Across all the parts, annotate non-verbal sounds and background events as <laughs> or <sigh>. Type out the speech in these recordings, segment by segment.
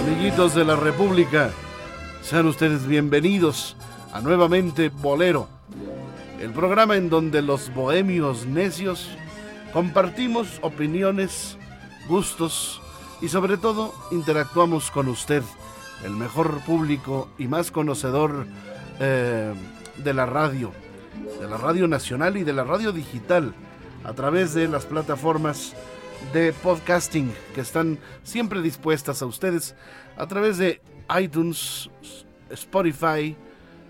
Amiguitos de la República, sean ustedes bienvenidos a Nuevamente Bolero, el programa en donde los bohemios necios compartimos opiniones, gustos y sobre todo interactuamos con usted, el mejor público y más conocedor eh, de la radio, de la radio nacional y de la radio digital, a través de las plataformas de podcasting que están siempre dispuestas a ustedes a través de iTunes, Spotify,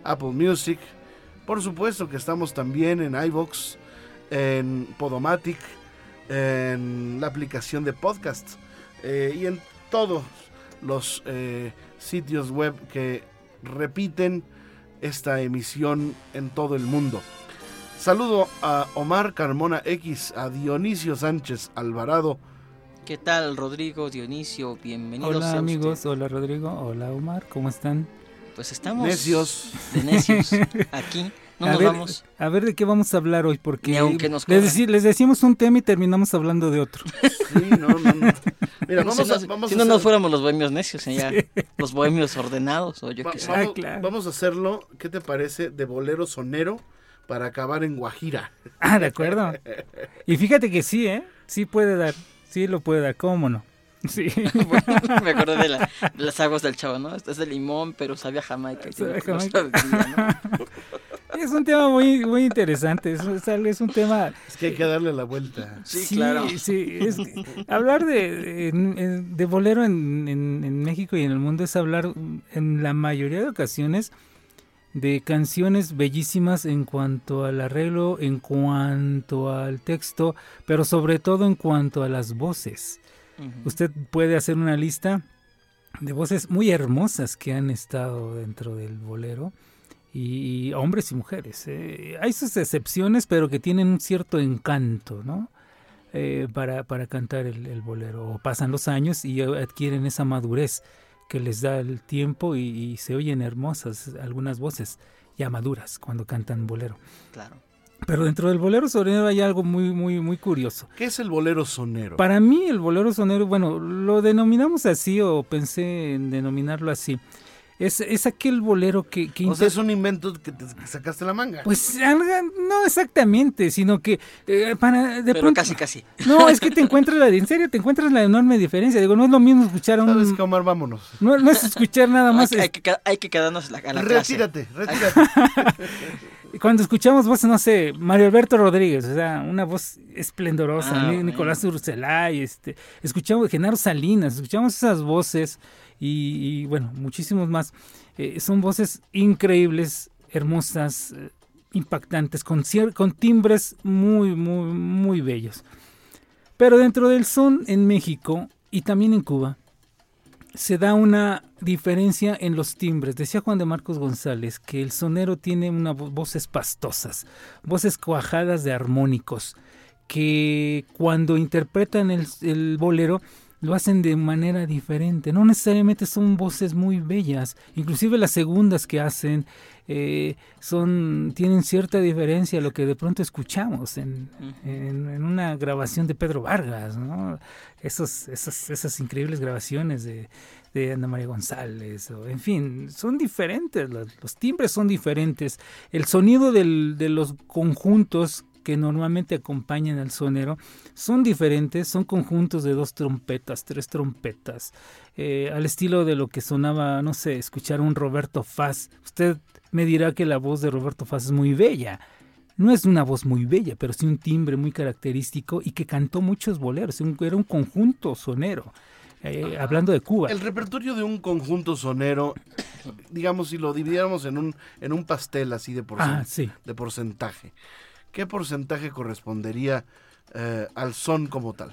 Apple Music. Por supuesto que estamos también en iVoox, en Podomatic, en la aplicación de podcast eh, y en todos los eh, sitios web que repiten esta emisión en todo el mundo. Saludo a Omar Carmona X, a Dionisio Sánchez Alvarado. ¿Qué tal, Rodrigo, Dionisio? Bienvenidos. Hola, amigos. Hola, Rodrigo. Hola, Omar. ¿Cómo están? Pues estamos. Necios. De necios. <laughs> Aquí. No a nos ver, vamos. A ver de qué vamos a hablar hoy, porque Ni aunque nos les, les decimos un tema y terminamos hablando de otro. Sí, no, no, no. Mira, <laughs> vamos si a, no, vamos si a no hacer- nos fuéramos los bohemios necios, ya <laughs> los bohemios ordenados o yo va- qué sé. Ah, claro. vamos a hacerlo, ¿qué te parece? De bolero sonero para acabar en Guajira. <laughs> Ah, de acuerdo. Y fíjate que sí, ¿eh? Sí puede dar. Sí lo puede dar. ¿Cómo no? <laughs> Sí. Me acordé de, la- de las aguas del chavo, ¿no? Este es de limón, pero sabe a Jamaica. Sabe No Jamaica. sabía, ¿no? Es un tema muy, muy interesante. Es, es un tema Es que hay que darle la vuelta. Sí, claro. sí, es hablar de, de, bolero en, en- en México y en el mundo es hablar en la mayoría de ocasiones de canciones bellísimas en cuanto al arreglo, en cuanto al texto, pero sobre todo en cuanto a las voces. Usted puede hacer una lista de voces muy hermosas que han estado dentro del bolero. Y, y hombres y mujeres. eh. Hay sus excepciones, pero que tienen un cierto encanto, ¿no? Eh, para, para cantar el, el bolero. Pasan los años y adquieren esa madurez que les da el tiempo y, y se oyen hermosas algunas voces ya maduras cuando cantan bolero. Claro. Pero dentro del bolero sonero hay algo muy, muy, muy curioso. ¿Qué es el bolero sonero? Para mí el bolero sonero, bueno, lo denominamos así o pensé en denominarlo así. Es, es aquel bolero que... que o sea, es un invento que te sacaste la manga. Pues no exactamente, sino que eh, para de Pero pronto... casi, casi. No, es que te encuentras la en serio, te encuentras la enorme diferencia. Digo, no es lo mismo escuchar a ¿Sabes un... qué, Omar? Vámonos. No, no es escuchar nada Hay, más... que- hay que, hay que quedarnos a la, a la clase. Retírate, retírate. <laughs> Cuando escuchamos voces, no sé, Mario Alberto Rodríguez, o sea, una voz esplendorosa, Ah. Nicolás Urcelay, este, escuchamos Genaro Salinas, escuchamos esas voces y, y, bueno, muchísimos más. Eh, son voces increíbles, hermosas, eh, impactantes, con, con timbres muy, muy, muy bellos. Pero dentro del son en México y también en Cuba, se da una diferencia en los timbres. Decía Juan de Marcos González que el sonero tiene una vo- voces pastosas, voces cuajadas de armónicos, que cuando interpretan el bolero lo hacen de manera diferente. No necesariamente son voces muy bellas, inclusive las segundas que hacen eh, son tienen cierta diferencia a lo que de pronto escuchamos en, en- en una grabación de Pedro Vargas, ¿no? Esos, esos, esas increíbles grabaciones de, de Ana María González, o, en fin, son diferentes, los, los timbres son diferentes, el sonido del- de los conjuntos que normalmente acompañan al sonero son diferentes, son conjuntos de dos trompetas, tres trompetas, eh, al estilo de lo que sonaba, no sé, escuchar un Roberto Faz. Usted me dirá que la voz de Roberto Faz es muy bella. No es una voz muy bella, pero sí un timbre muy característico y que cantó muchos boleros. Era un conjunto sonero. Eh, hablando de Cuba. El repertorio de un conjunto sonero, <coughs> digamos, si lo dividiéramos en un, en un pastel así de, porcen- Ah, sí. de porcentaje, ¿qué porcentaje correspondería eh, al son como tal?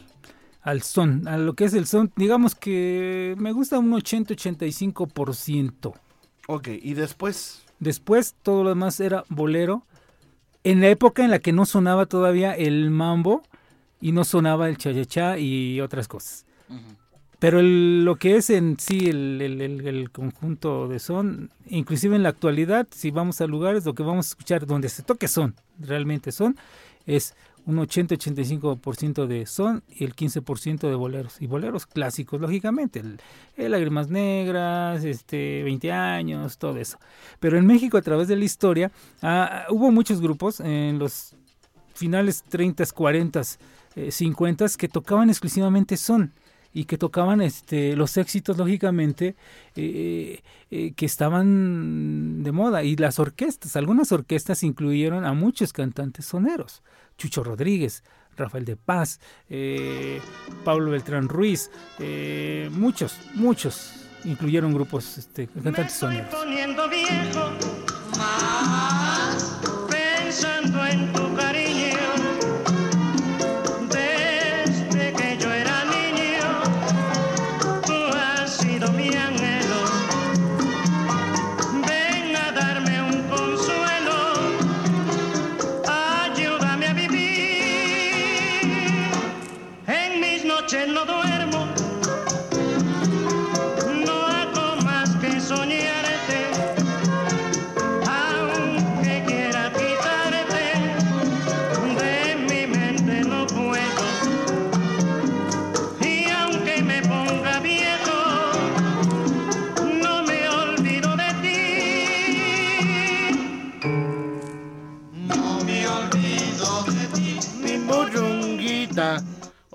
Al son, a lo que es el son, digamos que me gusta un 80-85%. Ok, y después, Después todo lo demás era bolero. En la época en la que no sonaba todavía el mambo y no sonaba el cha-cha-cha y otras cosas. Pero el- lo que es en sí el, el- conjunto de son, inclusive en la actualidad, si vamos a lugares, lo que vamos a escuchar donde se toque son, realmente son, es un 80-85% de son y el 15% de boleros. Y boleros clásicos, lógicamente. El, el Lágrimas Negras, este, 20 años, todo eso. Pero en México, a través de la historia, ah, hubo muchos grupos en los finales 30, 40, eh, 50 que tocaban exclusivamente son y que tocaban este los éxitos lógicamente eh, eh, que estaban de moda. Y las orquestas algunas orquestas incluyeron a muchos cantantes soneros. Chucho Rodríguez Rafael de Paz eh, Pablo Beltrán Ruiz muchos muchos incluyeron grupos este, cantantes soneros. poniendo viejo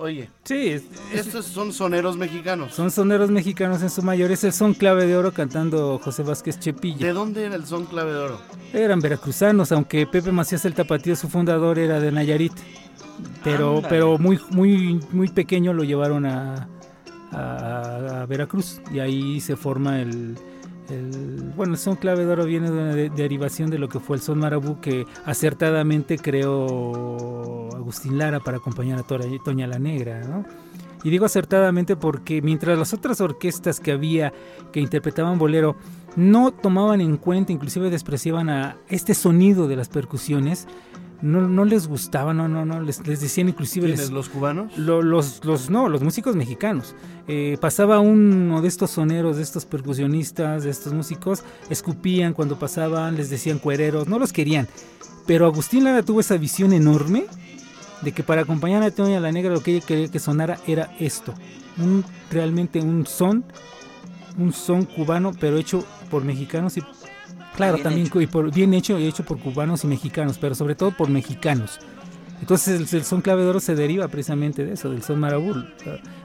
Oye, sí es- estos son soneros mexicanos. son soneros mexicanos en su mayoría es el son clave de oro cantando José Vázquez Chepilla ¿De dónde era el son clave de oro? Eran veracruzanos, aunque Pepe Macías el Tapatío, su fundador, era de Nayarit. Pero, Ándale. pero muy, muy, muy pequeño lo llevaron a, a- a Veracruz y ahí se forma el, bueno, el son clave de oro viene de una de- derivación de lo que fue el son marabú que acertadamente creó Agustín Lara para acompañar a Toña la Negra, ¿no? Y digo acertadamente porque mientras las otras orquestas que había que interpretaban bolero no tomaban en cuenta, inclusive despreciaban a este sonido de las percusiones, no, no les gustaba, no, no, no, les, les decían inclusive... les-. ¿Los cubanos? lo- los, los, no, los músicos mexicanos. Eh, pasaba uno de estos soneros, de estos percusionistas, de estos músicos, escupían cuando pasaban, les decían cuereros, no los querían. Pero Agustín Lara tuvo esa visión enorme de que para acompañar a Toña la Negra lo que ella quería que sonara era esto. Un, realmente un son, un son cubano, pero hecho por mexicanos y claro, Bien también hecho. y por, bien hecho y hecho por cubanos y mexicanos, pero sobre todo por mexicanos. Entonces el, el son clave de oro se deriva precisamente de eso, del son marabú.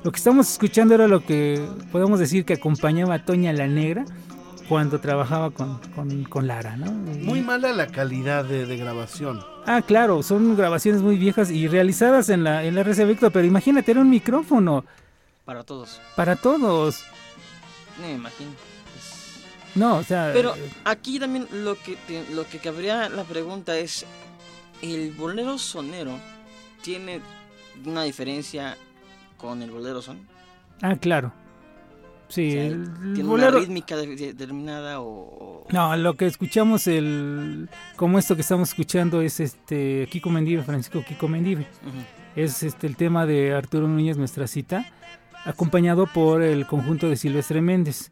Lo que estamos escuchando era lo que podemos decir que acompañaba a Toña la Negra cuando trabajaba con, con, con Lara, ¿no? Muy mala la calidad de, de grabación. Ah, claro, son grabaciones muy viejas y realizadas en la, en la RCA Victor, pero imagínate, era un micrófono Para todos. para todos. No me imagino. No, o sea... Pero aquí también lo que, lo que cabría la pregunta es, ¿el bolero sonero tiene una diferencia con el bolero son? Ah, claro. Sí, O sea, el ¿Tiene bolero... una rítmica de- de- determinada o...? o- No, lo que escuchamos, el como esto que estamos escuchando es este Kiko Mendive, Francisco Kiko Mendive. Es este el tema de Arturo Núñez, nuestra cita, acompañado por el conjunto de Silvestre Méndez.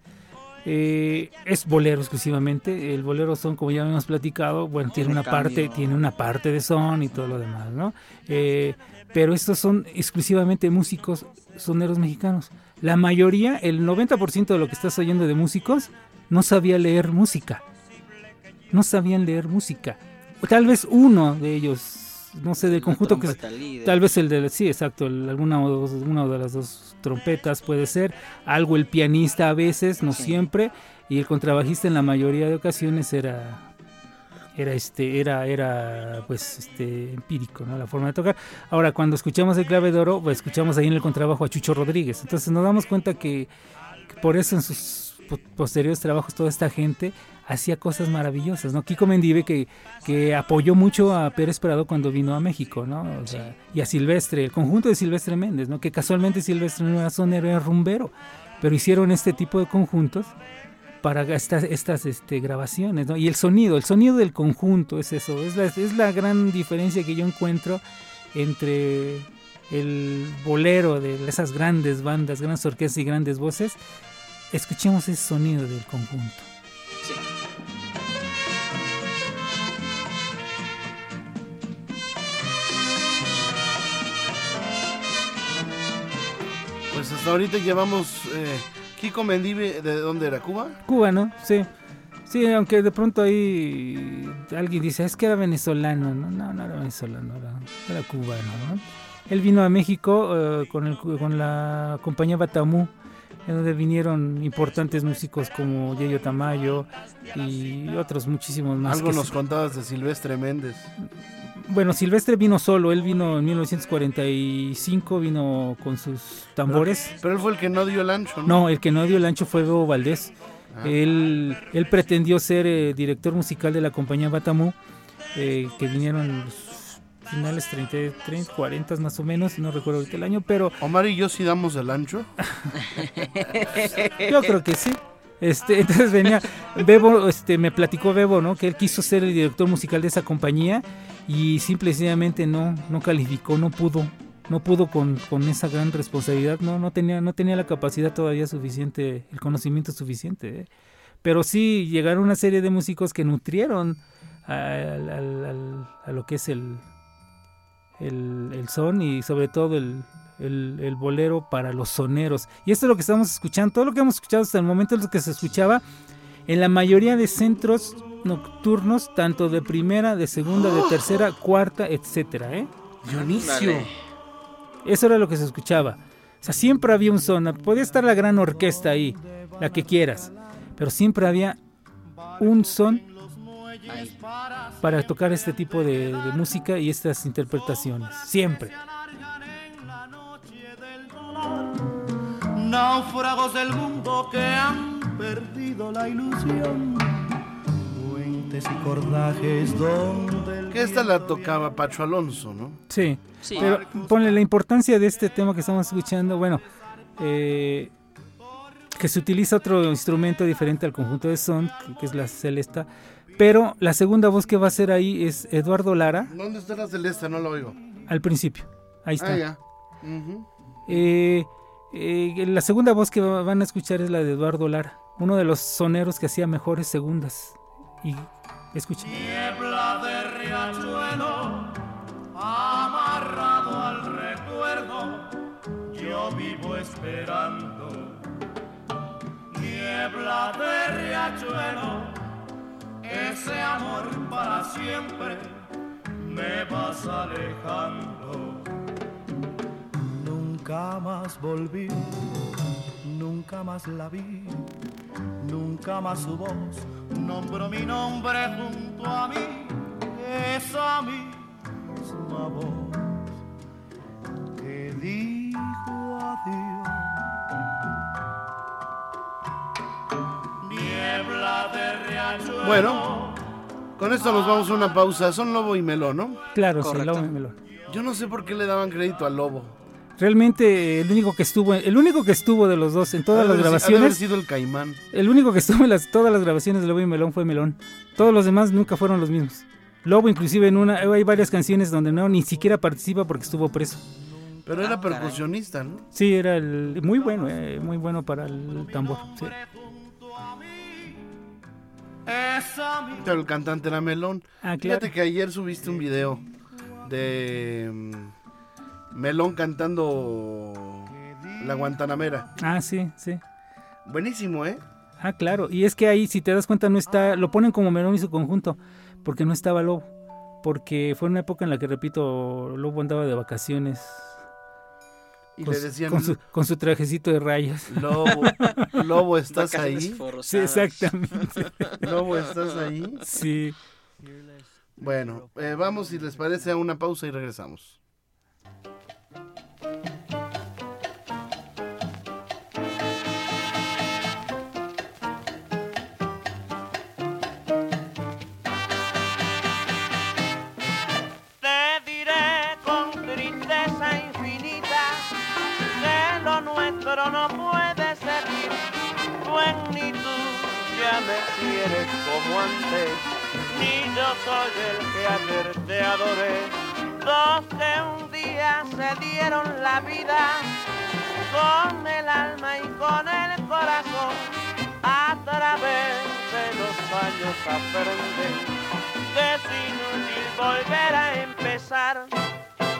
Eh, es bolero exclusivamente. El bolero son, como ya habíamos platicado, bueno, tiene una parte, tiene una parte de son y todo lo demás, ¿no? Eh, pero estos son exclusivamente músicos soneros mexicanos. La mayoría, el 90% de lo que estás oyendo de músicos, no sabía leer música. No sabían leer música. O tal vez uno de ellos, no sé, del conjunto que... líder. Tal vez el de, sí, exacto, el- alguna o dos- una de las dos trompetas puede ser, algo el pianista a veces, no Sí. siempre, y el contrabajista en la mayoría de ocasiones era era este era era pues este empírico, ¿no? La forma de tocar. Ahora cuando escuchamos el clave de oro, pues escuchamos ahí en el contrabajo a Chucho Rodríguez. Entonces nos damos cuenta que, que por eso en sus posteriores trabajos, toda esta gente hacía cosas maravillosas, ¿no? Kiko Mendive que, que apoyó mucho a Pérez Prado cuando vino a México, ¿no? O sea, y a Silvestre, el conjunto de Silvestre Méndez, ¿no? Que casualmente Silvestre no era sonero, era rumbero, pero hicieron este tipo de conjuntos para estas, estas este, grabaciones, ¿no? Y el sonido, el sonido del conjunto es eso, es la, es la gran diferencia que yo encuentro entre el bolero de esas grandes bandas, grandes orquestas y grandes voces. Escuchemos ese sonido del conjunto. Sí. Pues hasta ahorita llevamos eh, Kiko Mendive, ¿de dónde era? ¿Cuba? Cuba, ¿no? Sí. Sí, aunque de pronto ahí alguien dice, es que era venezolano, no, no, no era venezolano, era, era cubano, ¿no? Él vino a México eh, con, el, con la compañía Batamú, en donde vinieron importantes músicos como Yeyo Tamayo y otros muchísimos más. Algo nos se- contabas de Silvestre Méndez. Bueno, Silvestre vino solo, él vino en 1945, vino con sus tambores. Pero él fue el que no dio el ancho, ¿no? No, el que no dio el ancho fue Bebo Valdés. Ah. Él, él pretendió ser eh, director musical de la compañía Batamú, eh, que vinieron los finales 30, 30, 40 más o menos, no recuerdo ahorita el año, pero Omar y yo sí damos el ancho. yo creo que sí. Este, <laughs> entonces venía, Bebo, este, me platicó Bebo, ¿no? Que él quiso ser el director musical de esa compañía y simple y sencillamente no, no calificó, no pudo, no pudo con, con esa gran responsabilidad, no, no tenía, no tenía la capacidad todavía suficiente, el conocimiento suficiente. ¿eh? Pero sí llegaron una serie de músicos que nutrieron al- a lo que es el, el, el son y sobre todo el, el, el bolero para los soneros. Y esto es lo que estamos escuchando, todo lo que hemos escuchado hasta el momento es lo que se escuchaba en la mayoría de centros nocturnos, tanto de primera, de segunda, de tercera, cuarta, etcétera, ¿eh? Dionisio. Vale. Eso era lo que se escuchaba. O sea, siempre había un son. Podía estar la gran orquesta ahí, la que quieras. Pero siempre había un son Ahí. para tocar este tipo de, de música y estas interpretaciones. Siempre. Náufragos del mundo que han perdido la ilusión. Puentes y cordajes donde el Que esta la tocaba Pacho Alonso, ¿no? Sí. Sí. Pero ponle la importancia de este tema que estamos escuchando. Bueno, eh, que se utiliza otro instrumento diferente al conjunto de son, que es la celesta. Pero la segunda voz que va a ser ahí es Eduardo Lara ¿Dónde está la celeste? No lo oigo. al principio. Ahí está. Ah, ya. Eh, eh, la segunda voz que va- van a escuchar es la de Eduardo Lara, uno de los soneros que hacía mejores segundas. Y escuchen. niebla de riachuelo amarrado al recuerdo yo vivo esperando niebla de riachuelo ese amor para siempre me vas alejando nunca más volví nunca más la vi Nunca más su voz nombró mi nombre junto a mí, esa misma voz que dijo adiós. Bueno, con esto nos vamos a una pausa. Son Lobo y Melón, ¿no? Claro, sí. Lobo Melón. Yo no sé por qué le daban crédito al Lobo. Realmente el único que estuvo, el único que estuvo de los dos en todas Ha de las haber si- ha de haber grabaciones, sido el Caimán. el único que estuvo en las, todas las grabaciones de Lobo y Melón fue Melón. Todos los demás nunca fueron los mismos. Lobo inclusive en una, hay varias canciones donde no ni siquiera participa porque estuvo preso. Pero era Ah, percusionista, ¿no? Sí, era el, muy bueno, eh, muy bueno para el tambor. sí. Pero el cantante era Melón. Ah, claro. Fíjate que ayer subiste un video de mm, Melón cantando La Guantanamera. Ah, sí, sí. Buenísimo, ¿eh? Ah, claro. Y es que ahí, si te das cuenta, no está, lo ponen como Melón y su conjunto, porque no estaba Lobo. Porque fue una época en la que, repito, Lobo andaba de vacaciones. Y con, le su- decían, con su, <laughs> con su trajecito de rayas. Lobo, <laughs> Lobo, ¿estás Vacaciones ahí? Sí, exactamente. <laughs> Lobo, ¿estás ahí? Sí. Bueno, eh, vamos, si les parece, a una pausa y regresamos. Quieres como antes, ni yo soy el que ayer te adoré. Dos que un día se dieron la vida con el alma y con el corazón, a través de los años aprenden que es inútil volver a empezar,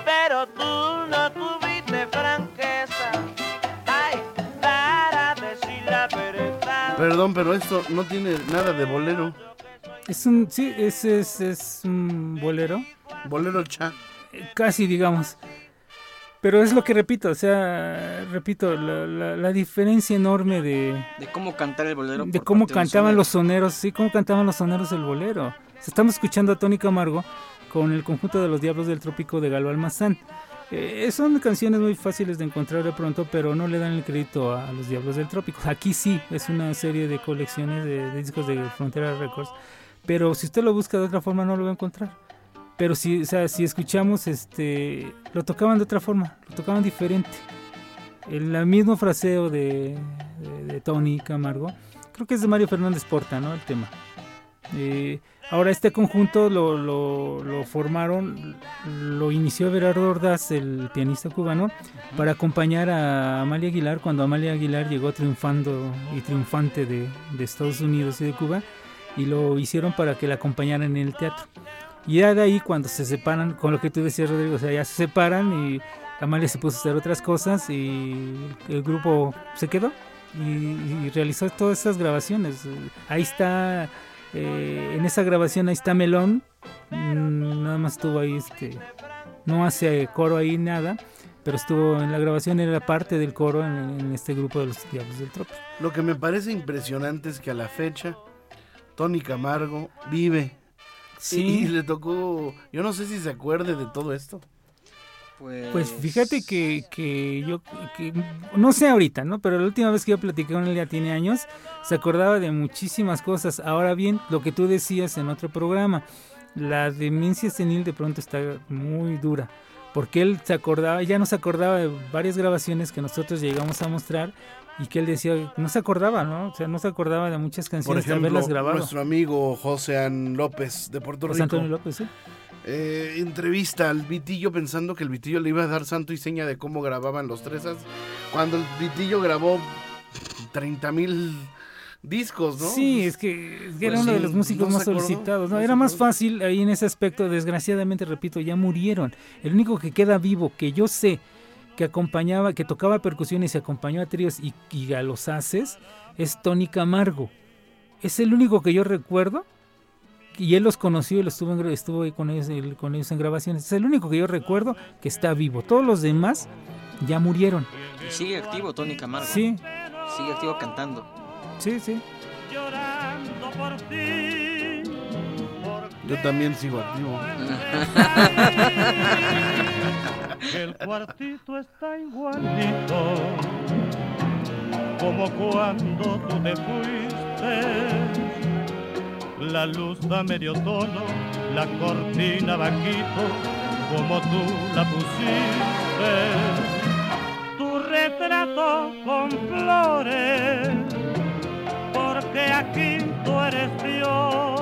pero tú no tuviste franqueza. Perdón, pero esto no tiene nada de bolero. Es un, sí, es, es, es un bolero, Bolero cha. eh, casi digamos. Pero es lo que repito, o sea, repito, la, la- la diferencia enorme de, De cómo cantar el bolero. de cómo cantaban sonero. los soneros, sí, cómo cantaban los soneros del bolero. O sea, estamos escuchando a Tony Camargo con el conjunto de los Diablos del Trópico de Galo Almazán. Eh, son canciones muy fáciles de encontrar de pronto, pero no le dan el crédito a, los Diablos del Trópico. Aquí sí, es una serie de colecciones de, discos de Frontera Records, pero si usted lo busca de otra forma no lo va a encontrar. Pero si, o sea, si escuchamos, este, lo tocaban de otra forma, lo tocaban diferente. El mismo fraseo de, de- de Tony Camargo, creo que es de Mario Fernández Porta, ¿no? El tema. Eh, ahora este conjunto lo, lo- lo formaron, lo inició Gerardo Ordaz, el pianista cubano, para acompañar a Amalia Aguilar cuando Amalia Aguilar llegó triunfando y triunfante de, de Estados Unidos y de Cuba, y lo hicieron para que la acompañaran en el teatro. Y ya de ahí cuando se separan, con lo que tú decías Rodrigo, o sea, ya se separan y Amalia se puso a hacer otras cosas y el grupo se quedó y, y realizó todas esas grabaciones. Ahí está, eh, en esa grabación ahí está Melón, mm, nada más estuvo ahí, este, no hace coro ahí nada, pero estuvo en la grabación, era parte del coro en, en este grupo de los Diablos del Trópico. Lo que me parece impresionante es que a la fecha Tony Camargo vive. Y, y le tocó, yo no sé si se acuerde de todo esto. Pues, Pues fíjate que, que yo, que, no sé ahorita, ¿no? Pero la última vez que yo platiqué con él ya tiene años, se acordaba de muchísimas cosas. Ahora bien, lo que tú decías en otro programa, la demencia senil de pronto está muy dura, porque él se acordaba, ya no se acordaba de varias grabaciones que nosotros llegamos a mostrar y que él decía, no se acordaba, ¿no? O sea, no se acordaba de muchas Por canciones de ejemplo, haberlas grabado. nuestro amigo José López de Puerto José Rico Antonio López, ¿sí? Eh, entrevista al Vitillo pensando que el Vitillo le iba a dar santo y seña de cómo grababan los tresas. Cuando el Vitillo grabó 30 mil discos, ¿no? Sí, es que, es que era Pues uno de los músicos no más acordó, solicitados. ¿no? Era más fácil ahí en ese aspecto. Desgraciadamente, repito, ya murieron. El único que queda vivo, que yo sé que acompañaba, que tocaba percusiones y acompañó a tríos y, y a los haces, es Tony Camargo. Es el único que yo recuerdo. Y él los conoció y lo estuvo, en estuvo ahí con ellos, el- con ellos en grabaciones. Es el único que yo recuerdo que está vivo. Todos los demás ya murieron. y sigue activo Tony Camargo. Sí, Sigue activo cantando. sí, sí. llorando por ti. Yo también sigo activo. <laughs> El cuartito está igualito como cuando tú te fuiste. La luz da medio tono, la cortina vaquito como tú la pusiste. Tu retrato con flores, porque aquí tú eres Dios.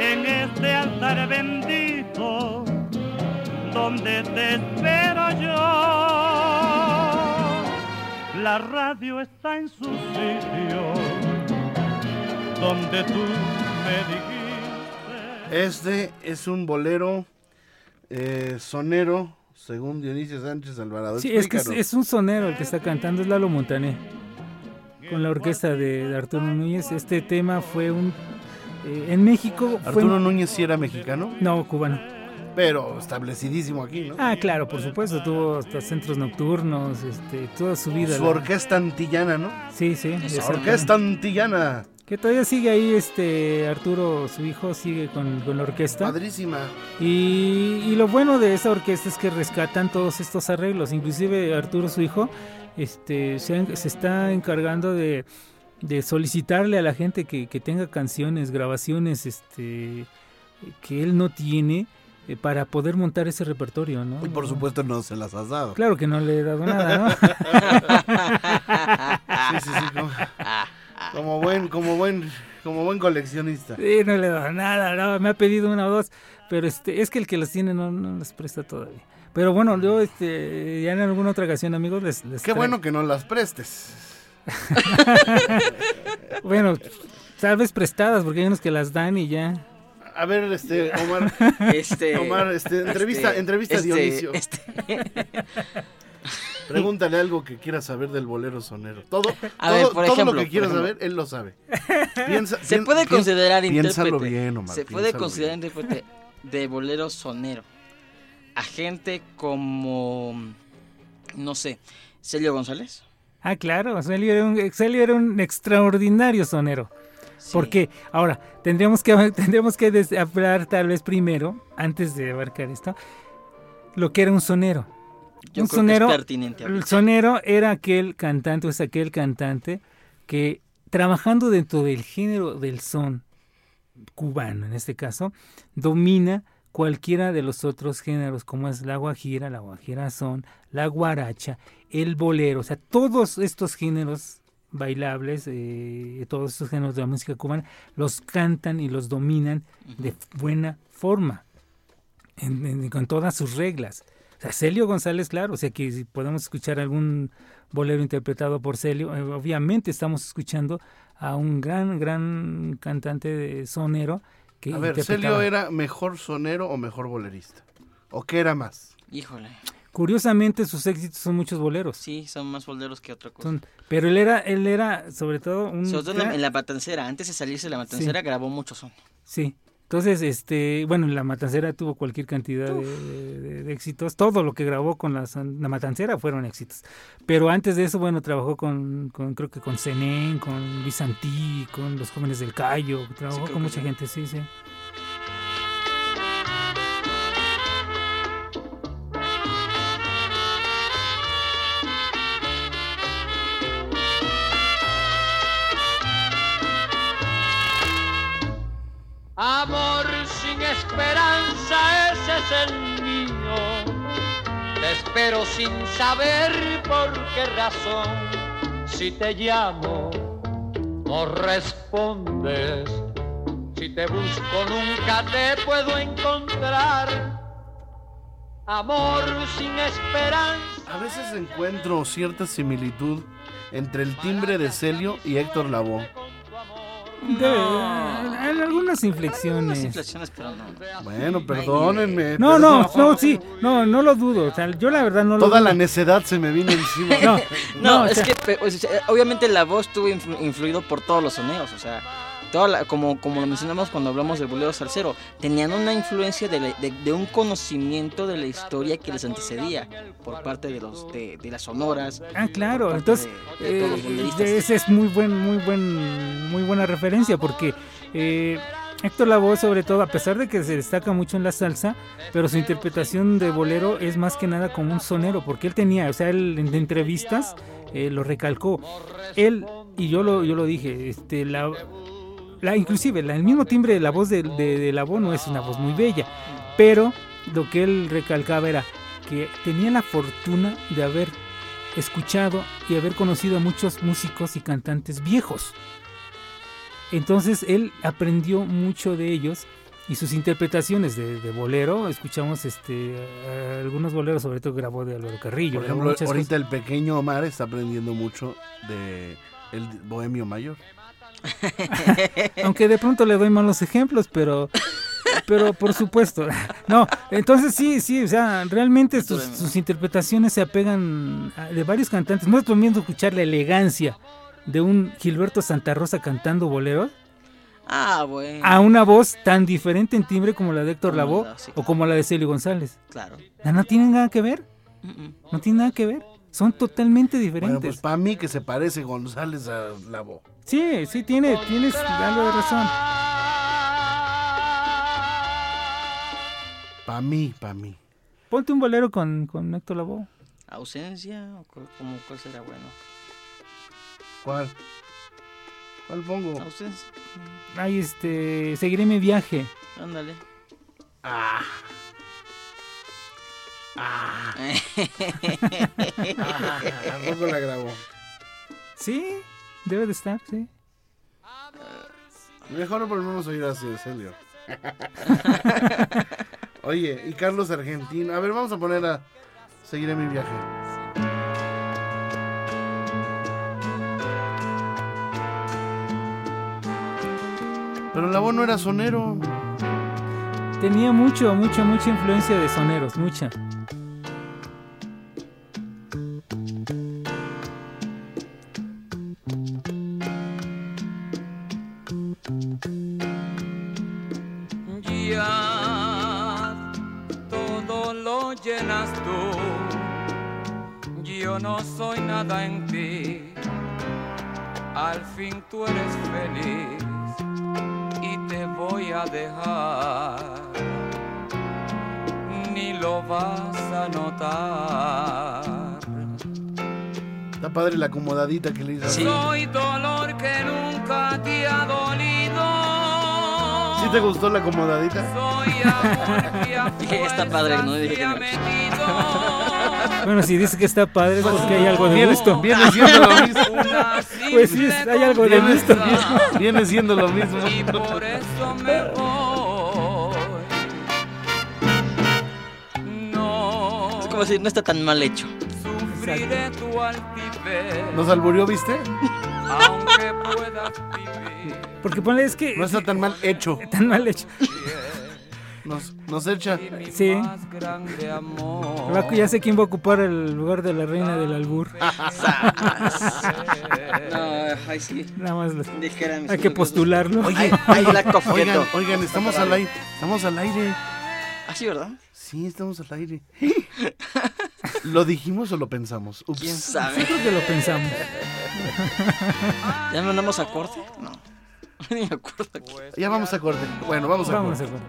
En este altar bendito donde te espero yo. La radio está en su sitio, donde tú me dijiste. Este es un bolero eh, sonero, según Dionisio Sánchez Alvarado. Sí, es que es, un sonero el que está cantando, es Lalo Montané, con la orquesta de, Arturo Núñez. Este tema fue un... eh, en México fue... Arturo Núñez sí era mexicano, No, cubano. pero establecidísimo aquí, ¿no? Ah, claro, por supuesto, tuvo hasta centros nocturnos, este, toda su vida. Su la- orquesta antillana, ¿no? Sí, sí. exacto. Orquesta antillana. Que todavía sigue ahí, este, Arturo, su hijo, sigue con, con la orquesta. Padrísima. Y, y lo bueno de esa orquesta es que rescatan todos estos arreglos. Inclusive Arturo, su hijo, este, se, está encargando de, de solicitarle a la gente que, que tenga canciones, grabaciones, este, que él no tiene, eh, para poder montar ese repertorio, ¿no? Y por supuesto no se las has dado. Claro que no le he dado nada, ¿no? <laughs> Sí, sí, sí. Como, <laughs> como buen, como buen, como buen coleccionista. Sí, no le he dado nada, no, me ha pedido una o dos, pero este, es que el que los tiene no, no los presta todavía. Pero bueno, yo este, ya en alguna otra ocasión, amigos, les, les Qué traigo- bueno que no las prestes. <laughs> Bueno, tal vez prestadas, porque hay unos que las dan y ya. A ver, este, Omar, <laughs> Este, Omar, este, entrevista, este, entrevista a este, Dionisio. este, <laughs> Pregúntale algo que quieras saber del bolero sonero. Todo, <laughs> A todo, ver, por todo ejemplo, lo que quieras saber, él lo sabe. <laughs> Piensa, se pien- puede pien- considerar piénsalo intérprete. bien, Omar, se puede considerar bien. intérprete de bolero sonero. A gente como, no sé, Celio González. Ah, claro, Celio era un, Celio era un extraordinario sonero. Sí. Porque ahora tendríamos que <laughs> tendríamos que hablar tal vez primero, antes de abarcar esto, lo que era un sonero. Yo un creo sonero, que es pertinente. El sonero era aquel cantante, o es aquel cantante que trabajando dentro del género del son cubano, en este caso, domina cualquiera de los otros géneros, como es la guajira, la guajira son, la guaracha, el bolero, o sea, todos estos géneros bailables, eh, todos estos géneros de la música cubana, los cantan y los dominan de buena forma, en- en- con todas sus reglas. Sea, Celio González, claro, o sea que si podemos escuchar algún bolero interpretado por Celio, eh, obviamente estamos escuchando a un gran, gran cantante de sonero que A ver. ¿Celio era mejor sonero o mejor bolerista? ¿O qué era más? Híjole, Curiosamente sus éxitos son muchos boleros. sí, son más boleros que otra cosa. Son- pero él era, él era sobre todo un Sobre todo en la, gran- en la matancera, antes de salirse de la matancera grabó mucho son. Sí. Entonces, este, bueno, la Matancera tuvo cualquier cantidad de, de- de éxitos. Todo lo que grabó con la, Matancera fueron éxitos. Pero antes de eso, bueno, trabajó con, con creo que con Zenén, con Luis Santí, con los jóvenes del Cayo. Trabajó creo con mucha sí. gente, sí, sí. Es el mío. Te espero sin saber por qué razón. Si te llamo, no respondes. Si te busco, nunca te puedo encontrar. Amor sin esperanza. A veces encuentro cierta similitud entre el timbre de Celio y Héctor Lavoe. Debe- en algunas inflexiones. Pero no. Bueno, perdónenme. No, no, no, sí, no, no lo dudo. O sea, yo la verdad no lo Toda dudo. la necedad se me vino encima. <laughs> No, No, es sea, que obviamente la voz estuvo influ- influido por todos los soneros, o sea, toda la- como, como lo mencionamos cuando hablamos del bolero salsero, tenían una influencia de, la- de- de un conocimiento de la historia que les antecedía por parte de los de, de las sonoras. Ah, claro. Entonces, eh, esa es muy buen, muy buen, muy buena referencia porque eh, Héctor Lavoe, sobre todo, a pesar de que se destaca mucho en la salsa, pero su interpretación de bolero es más que nada como un sonero, porque él tenía, o sea, él en entrevistas eh, lo recalcó. Él y yo lo, yo lo dije, este, la, la inclusive la- el mismo timbre de la voz de, de, de Lavoe no es una voz muy bella, pero lo que él recalcaba era que tenía la fortuna de haber escuchado y haber conocido a muchos músicos y cantantes viejos. Entonces él aprendió mucho de ellos y sus interpretaciones de, de bolero. Escuchamos este algunos boleros, sobre todo grabó de Álvaro Carrillo. Por ejemplo, ahorita el pequeño Omar está aprendiendo mucho de el bohemio mayor. <laughs> Aunque de pronto le doy malos ejemplos, pero pero por supuesto. <laughs> No, entonces sí, sí, o sea, realmente sus, sus interpretaciones se apegan a- de varios cantantes. No es lo mismo escuchar la elegancia de un Gilberto Santa Rosa cantando boleros Ah, bueno. a una voz tan diferente en timbre como la de Héctor Lavoe sí, o como la de Celio González. Claro. Ya No tienen nada que ver, no tienen nada que ver. Son totalmente Bueno, diferentes. pues para mí que se parece González a Lavoe. Sí, sí, tiene, tienes algo de razón. Para mí, para mí. Ponte un bolero con, con Héctor Lavoe. ¿Ausencia? ¿O cu- como cuál será bueno? ¿Cuál? ¿Cuál pongo? ¿Ausencia? Ay, este, seguiré mi viaje. Ándale. Ah, Ah, ¿A poco la grabó? Sí, debe de estar, sí. Mejor volvemos a oír a Celio. <laughs> Oye, y Carlos Argentino. A ver, vamos a poner a Seguiré mi viaje. Pero la voz no era sonero. Tenía mucho, mucha, mucha influencia de soneros, mucha. Padre la acomodadita que le hizo. Sí. Soy dolor que nunca te ha dolido. ¿Sí te gustó la acomodadita? Soy amor que <laughs> Dije, está padre, no dije que no. Bueno, si dice que está padre es porque hay algo de Viene, gusto. viene siendo lo mismo. Pues sí, hay algo de Viene, gusto. viene siendo lo mismo. Y por eso me voy. No Es como decir, no está tan mal hecho. sufriré tu ¿Nos alburió, viste? aunque puedas vivir. Porque ponle, es que No está tan mal hecho. <laughs> tan mal hecho. Nos, nos echa. Sí. más grande amor. Va- Ya sé quién va a ocupar el lugar de la reina del albur. <laughs> No, ay, sí. Nada más lo- Dijera mis hay que postularlo. Ay, ay, la <laughs> coqueto. Oigan, oigan, estamos al aire. Estamos al aire. Ah, sí, ¿verdad? Sí, estamos al aire. <laughs> ¿Lo dijimos o lo pensamos? Ups. ¿Quién sabe? Creo que lo pensamos. ¿Ya mandamos a corte? No. <laughs> Ni me acuerdo. aquí. Ya vamos a corte. Bueno, vamos a Vamos a corte.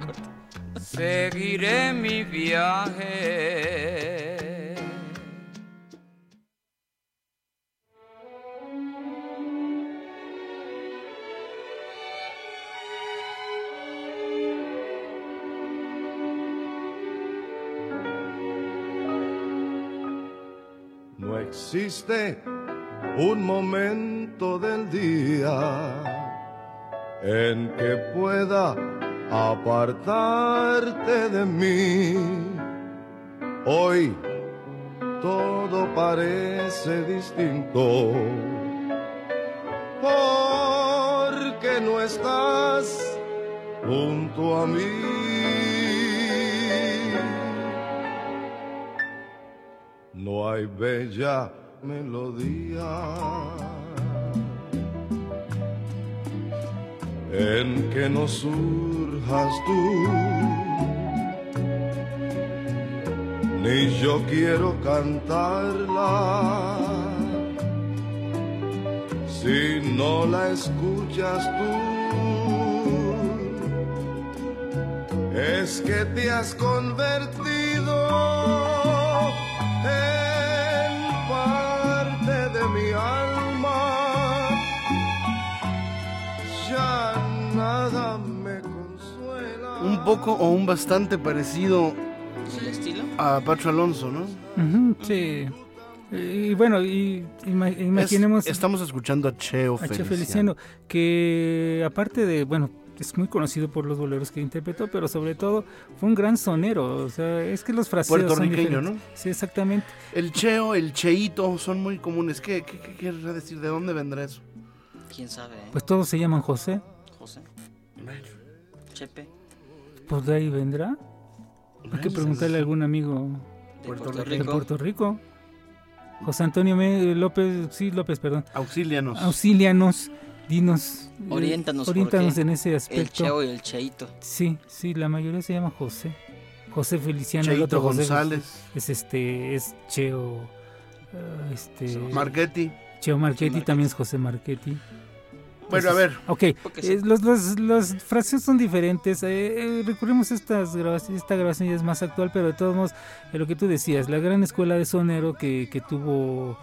Seguiré mi viaje. Existe un momento del día en que pueda apartarte de mí. Hoy todo parece distinto porque no estás junto a mí. No hay bella melodía en que no surjas tú, ni yo quiero cantarla si no la escuchas tú. Es que te has convertido poco o un bastante parecido ¿El estilo? a Pacho Alonso, ¿no? Ujú, sí. Y bueno, y ima- imaginemos Es- estamos escuchando a Cheo a Che Feliciano. Feliciano, que aparte de, bueno, es muy conocido por los boleros que interpretó, pero sobre todo fue un gran sonero. O sea, es que los fraseos Puertorriqueño. ¿no? Sí, exactamente. El Cheo, el Cheito son muy comunes. ¿Qué, qué, qué querrá decir? ¿De dónde vendrá eso? ¿Quién sabe? eh? Pues todos se llaman José. José. Chepe. Pues de ahí vendrá. Hay que preguntarle a algún amigo De Puerto Puerto, Rico. de Rico. Puerto Rico. José Antonio Me- López, sí, López, perdón. Auxílianos. Auxílianos, dinos. eh, Oriéntanos, Oriéntanos en ese El aspecto. Cheo y el Cheito. Sí, sí, la mayoría se llama José. José Feliciano, el Cheito otro José González. es este, es Cheo, ah, este, Marchetti. Cheo Marchetti, Marchetti. también es José Marchetti. Bueno, a ver. Ok, sí. eh, los, los, los frases son diferentes. eh, eh, recurrimos a estas grabaciones, esta grabación ya es más actual, pero de todos modos, eh, lo que tú decías, la gran escuela de sonero que, que tuvo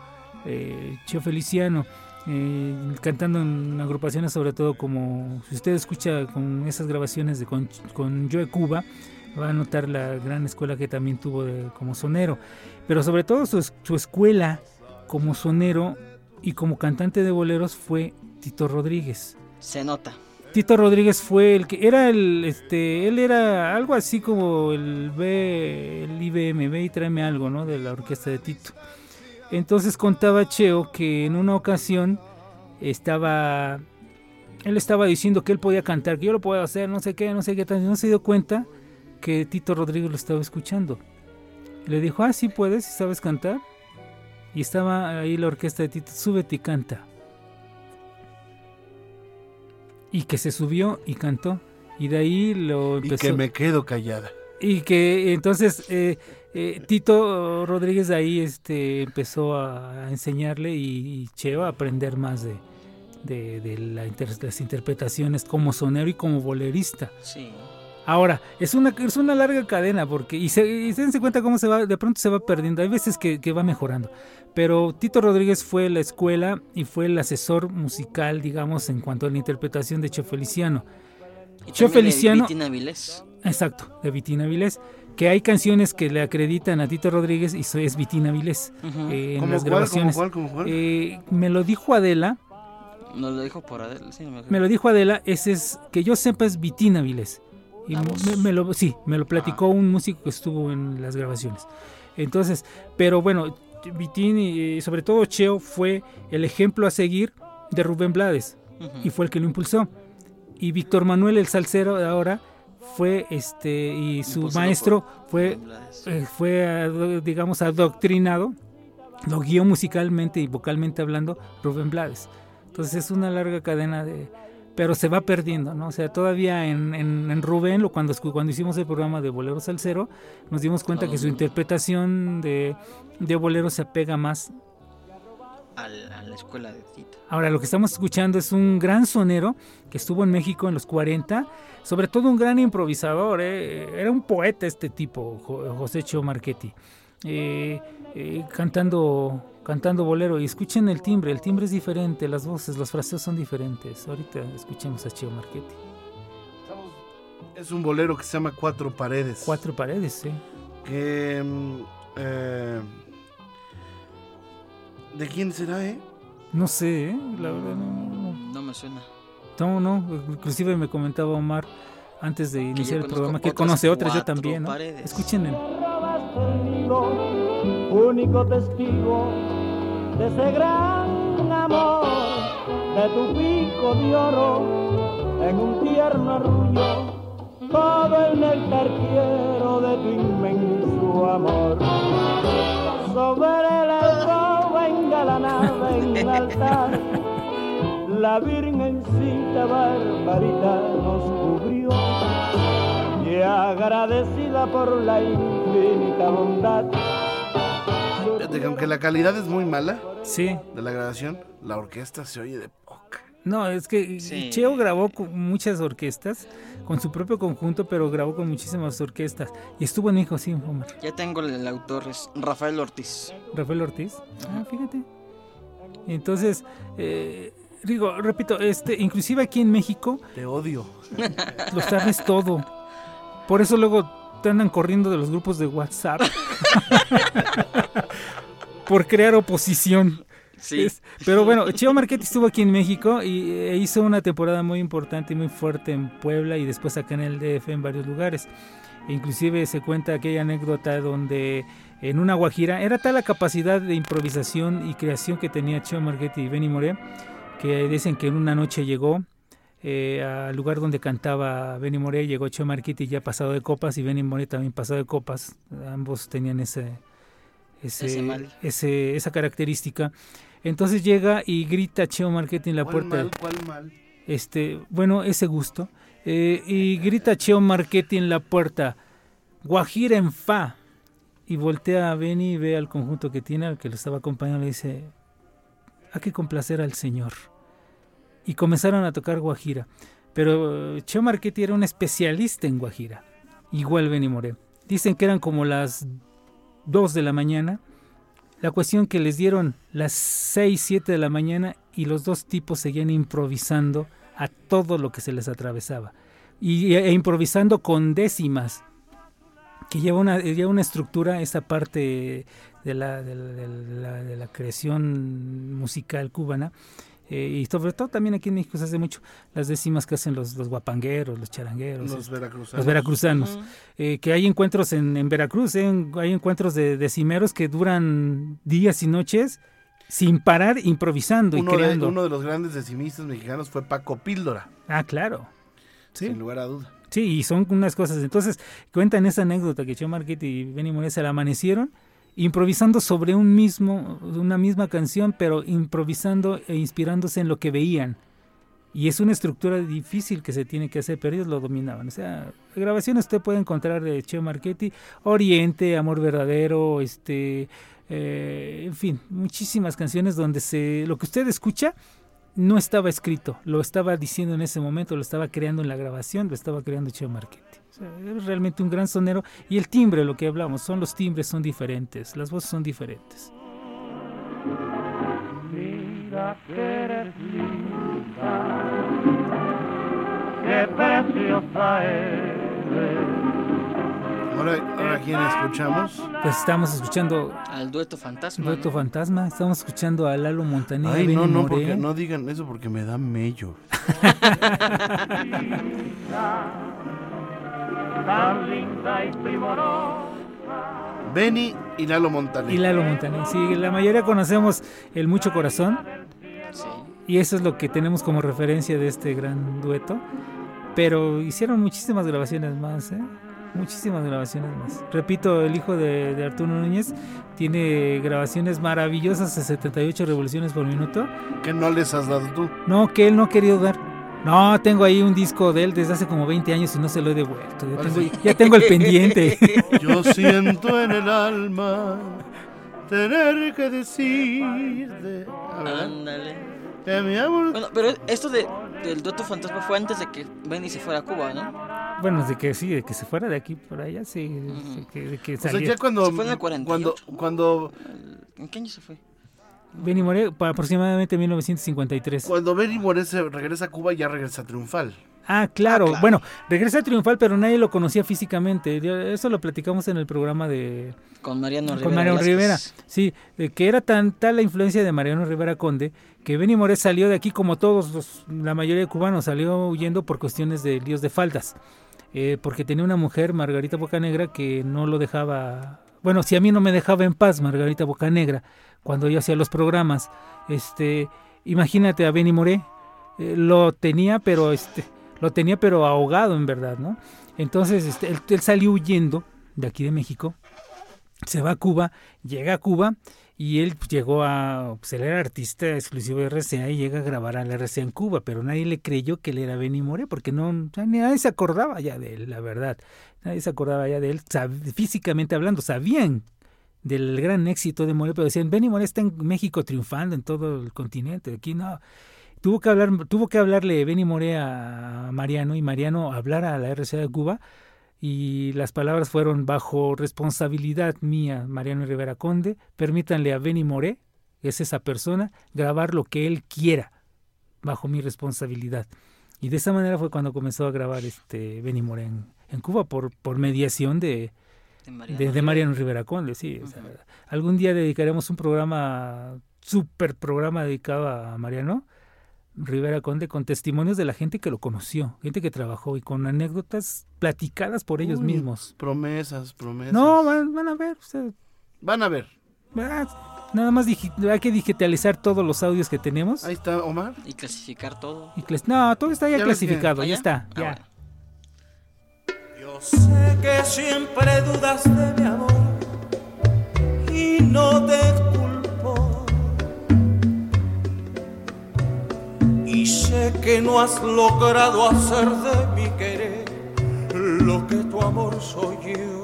eh, Cheo Feliciano, eh, cantando en agrupaciones sobre todo como, si usted escucha con esas grabaciones de con, con Joe Cuba, va a notar la gran escuela que también tuvo de- como sonero. Pero sobre todo su, es- su escuela como sonero y como cantante de boleros fue Tito Rodríguez. Se nota. Tito Rodríguez fue el que era el, este, él era algo así como el B, el IBM, ve y tráeme algo, ¿no? De la orquesta de Tito. Entonces contaba Cheo que en una ocasión estaba, él estaba diciendo que él podía cantar, que yo lo puedo hacer, no sé qué, no sé qué, no se dio cuenta que Tito Rodríguez lo estaba escuchando. Le dijo, ah, sí puedes, ¿sí sabes cantar. Y estaba ahí la orquesta de Tito, súbete y canta y que se subió y cantó. Y de ahí lo Y empezó. que me quedo callada. y que entonces eh, eh, Tito Rodríguez de ahí este empezó a enseñarle y, y Cheo a aprender más de de, de la inter- las interpretaciones como sonero y como bolerista. Sí. Ahora, es una, es una larga cadena porque, y se, y se dense cuenta cómo se va, de pronto se va perdiendo, hay veces que, que va mejorando, pero Tito Rodríguez fue la escuela y fue el asesor musical, digamos, en cuanto a la interpretación de Che Feliciano. Y de Feliciano- Vitina Vilés. Exacto, de Vitina Vilés, que hay canciones que le acreditan a Tito Rodríguez y es Vitina Vilés eh, en ¿Cómo las cuál, grabaciones. cómo cuál, cómo cuál? Eh, me lo dijo Adela, Nos lo dijo por Adela. Sí, no me me lo dijo Adela, ese es, que yo sepa es Vitina Vilés. Y La voz. me, me lo, sí, me lo platicó un músico que estuvo en las grabaciones. Entonces, pero bueno, Vitín y sobre todo Cheo fue el ejemplo a seguir de Rubén Blades y fue el que lo impulsó. Y Víctor Manuel el salsero de ahora fue este y su Impulsado maestro por fue eh, fue digamos adoctrinado, lo guió musicalmente y vocalmente hablando Rubén Blades. Entonces es una larga cadena de pero se va perdiendo, ¿no? O sea, todavía en, en, en Rubén, cuando, cuando hicimos el programa de Bolero Salsero, nos dimos cuenta que su interpretación de, de bolero se apega más Al- a la escuela de Tito. Ahora, lo que estamos escuchando es un gran sonero que estuvo en México en los 40, sobre todo un gran improvisador, ¿eh? era un poeta este tipo, Jo- José Cheo Marchetti, eh, eh, cantando, cantando bolero. Y escuchen el timbre, el timbre es diferente, las voces, los fraseos son diferentes. Ahorita escuchemos a Cheo Marchetti. Estamos- Es un bolero que se llama Cuatro Paredes. Cuatro paredes, sí. Que. eh, ¿De quién será, eh? No sé, ¿eh? la verdad no, no, no. No me suena. No, no, inclusive me comentaba Omar antes de iniciar el programa que conoce otras, yo cuatro también, ¿no? paredes. Escuchen único testigo de ese gran amor, de tu pico de oro en un tierno arrullo. Todo el néctar quiero de tu inmenso amor. Sobre el alcoba engalanada en el altar, la virgencita barbarita nos cubrió y agradecida por la infinita bondad. Fíjate que aunque la calidad es muy mala Sí, de la grabación, la orquesta se oye de poca. No, es que Sí. Cheo grabó con muchas orquestas, con su propio conjunto, pero grabó con muchísimas orquestas. Y estuvo en México, sí, Omar. Ya tengo el, el autor, es Rafael Ortiz. Rafael Ortiz. Ah, fíjate. Entonces, eh, digo, repito, este, inclusive aquí en México, Te odio. lo sabes todo. Por eso luego te andan corriendo de los grupos de WhatsApp. <laughs> Por crear oposición. Sí. Es- pero bueno, Cheo Marchetti estuvo aquí en México y eh, hizo una temporada muy importante y muy fuerte en Puebla y después acá en el DF en varios lugares. E inclusive se cuenta aquella anécdota donde en una guajira era tal la capacidad de improvisación y creación que tenía Cheo Marchetti y Benny Moré que dicen que en una noche llegó eh, al lugar donde cantaba Benny Moré, llegó Cheo Marchetti ya pasado de copas y Benny Moré también pasado de copas. Ambos tenían ese, ese, Ese mal. ese- esa característica. Entonces llega y grita Cheo Marchetti en la ¿Cuál puerta. mal, cuál mal? Este, bueno, ese gusto. Eh, y grita Cheo Marchetti en la puerta. Guajira en fa. Y voltea a Benny y ve al conjunto que tiene, al que lo estaba acompañando, le dice, hay que complacer al señor. Y comenzaron a tocar Guajira. Pero eh, Cheo Marchetti era un especialista en Guajira. Igual Benny Moré. Dicen que eran como las 2 de la mañana. La cuestión que les dieron las 6, 7 de la mañana y los dos tipos seguían improvisando a todo lo que se les atravesaba. Y, e improvisando con décimas. que lleva una, lleva una estructura, esa parte de la- de la creación musical cubana. Eh, y sobre todo también aquí en México se hace mucho las décimas que hacen los, los guapangueros, los charangueros, Los este, veracruzanos. los veracruzanos. Eh, que hay encuentros en, en Veracruz, eh, hay encuentros de decimeros que duran días y noches sin parar, improvisando Uno y de, creando. uno de los grandes decimistas mexicanos fue Paco Píldora, Ah, claro. Sí. sin lugar a duda. Sí, y son unas cosas. Entonces, cuentan esa anécdota que Cheo Marquette y Benny Moré se la amanecieron improvisando sobre un mismo, una misma canción, pero improvisando e inspirándose en lo que veían. Y es una estructura difícil que se tiene que hacer, pero ellos lo dominaban. O sea, grabaciones usted puede encontrar de Cheo Marchetti, Oriente, Amor Verdadero, este, eh, en fin, muchísimas canciones donde se, lo que usted escucha no estaba escrito, lo estaba diciendo en ese momento, lo estaba creando en la grabación, lo estaba creando Cheo Marchetti. O es realmente un gran sonero y el timbre, lo que hablamos, son los timbres son diferentes, las voces son diferentes. Mira que eres linda. Ahora, ahora ¿quién escuchamos? Pues estamos escuchando Al dueto fantasma. Dueto ¿no? Fantasma, estamos escuchando a Lalo Montaner, Ay, Benny no, no, Moré. porque no digan eso porque me da mello. <laughs> Benny y Lalo Montaner. y Lalo Montaner. Sí, la mayoría conocemos el Mucho Corazón Sí. y eso es lo que tenemos como referencia de este gran dueto. Pero hicieron muchísimas grabaciones más, ¿eh? Muchísimas grabaciones más. Repito, el hijo de, de Arturo Núñez tiene grabaciones maravillosas de 78 revoluciones por minuto. que no les has dado tú. No, que él no ha querido dar. No, tengo ahí un disco de él desde hace como 20 años y no se lo he devuelto. Ya tengo, ya tengo el pendiente. <laughs> Yo siento en el alma tener que decirte Ándale. que mi amor. Bueno, pero esto de, del dueto fantasma fue antes de que Benny se fuera a Cuba, ¿no? Bueno, de que sí, de que se fuera de aquí por allá, sí. de que, de que O sea, saliera. ya cuando, Se fue en el 48. cuando, cuando, ¿En qué año se fue? Benny Moré, aproximadamente 1953. cuando Benny Moré se regresa a Cuba, ya regresa triunfal. Ah, claro. Ah, claro. Bueno, regresa triunfal, pero nadie lo conocía físicamente. Eso lo platicamos en el programa de Con Mariano Rivera. con Mariano. Rivera. Sí, de que era tan tal la influencia de Mariano Rivera Conde que Benny Moré salió de aquí como todos los- la mayoría de cubanos salió huyendo por cuestiones de líos de faldas. Eh, porque tenía una mujer, Margarita Bocanegra, que no lo dejaba. Bueno, si a mí no me dejaba en paz Margarita Bocanegra cuando yo hacía los programas, este, imagínate a Benny Moré, eh, lo tenía, pero este, lo tenía pero ahogado en verdad, ¿no? Entonces, este, él, él salió huyendo de aquí de México, se va a Cuba, llega a Cuba y él llegó a, pues él era artista exclusivo de RCA y llega a grabar a la RCA en Cuba, pero nadie le creyó que él era Benny Moré porque no, nadie se acordaba ya de él, la verdad, nadie se acordaba ya de él, físicamente hablando, sabían del gran éxito de Moré, pero decían, Benny Moré está en México triunfando en todo el continente, aquí no. Tuvo que, hablar, tuvo que hablarle Benny Moré a Mariano y Mariano hablar a la RCA de Cuba y las palabras fueron bajo responsabilidad mía, Mariano Rivera Conde, permítanle a Benny Moré, que es esa persona, grabar lo que él quiera, bajo mi responsabilidad. Y de esa manera fue cuando comenzó a grabar este Benny Moré en, en Cuba por, por mediación de, De Mariano. de, de Rivera. Mariano Rivera Conde, sí. o sea, algún día dedicaremos un programa, super programa dedicado a Mariano Rivera Conde con testimonios de la gente que lo conoció, gente que trabajó y con anécdotas platicadas por ellos Uy, mismos. Promesas, promesas. No, van, van a ver, o sea, Van a ver. ah, nada más hay que digitalizar todos los audios que tenemos. Ahí está Omar. Y clasificar todo. Y clas- no, todo está ya, clasificado, ¿Ah, ya ya? está, Ah, ya. bueno. Yo sé que siempre dudas de mi amor y no te sé que no has logrado hacer de mi querer lo que tu amor soy yo.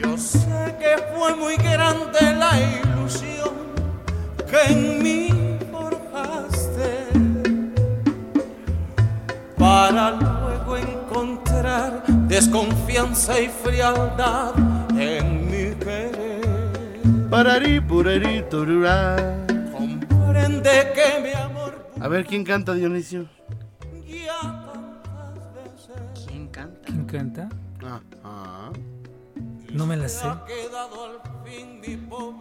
Yo sé que fue muy grande la ilusión que en mí forjaste para luego encontrar desconfianza y frialdad en mi querer. Tururá. Comprende que mi amor A ver quién canta Dionisio. ¿Quién canta? ¿Quién canta. Ajá. No me la sé.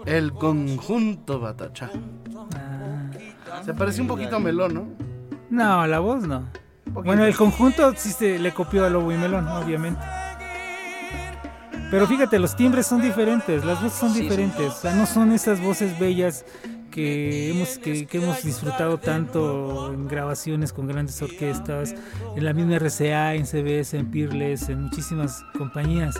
El conjunto Batacha. Ah, Se parece un poquito a Melón, ¿no? no, la voz no. Bueno, el conjunto sí se le copió a Lobo y Melón, obviamente. Pero fíjate, los timbres son diferentes, las voces son Sí, sí. diferentes. O sea, no son esas voces bellas que hemos, que, que hemos disfrutado tanto en grabaciones con grandes orquestas, en la misma RCA, en CBS, en Peerless, en muchísimas compañías.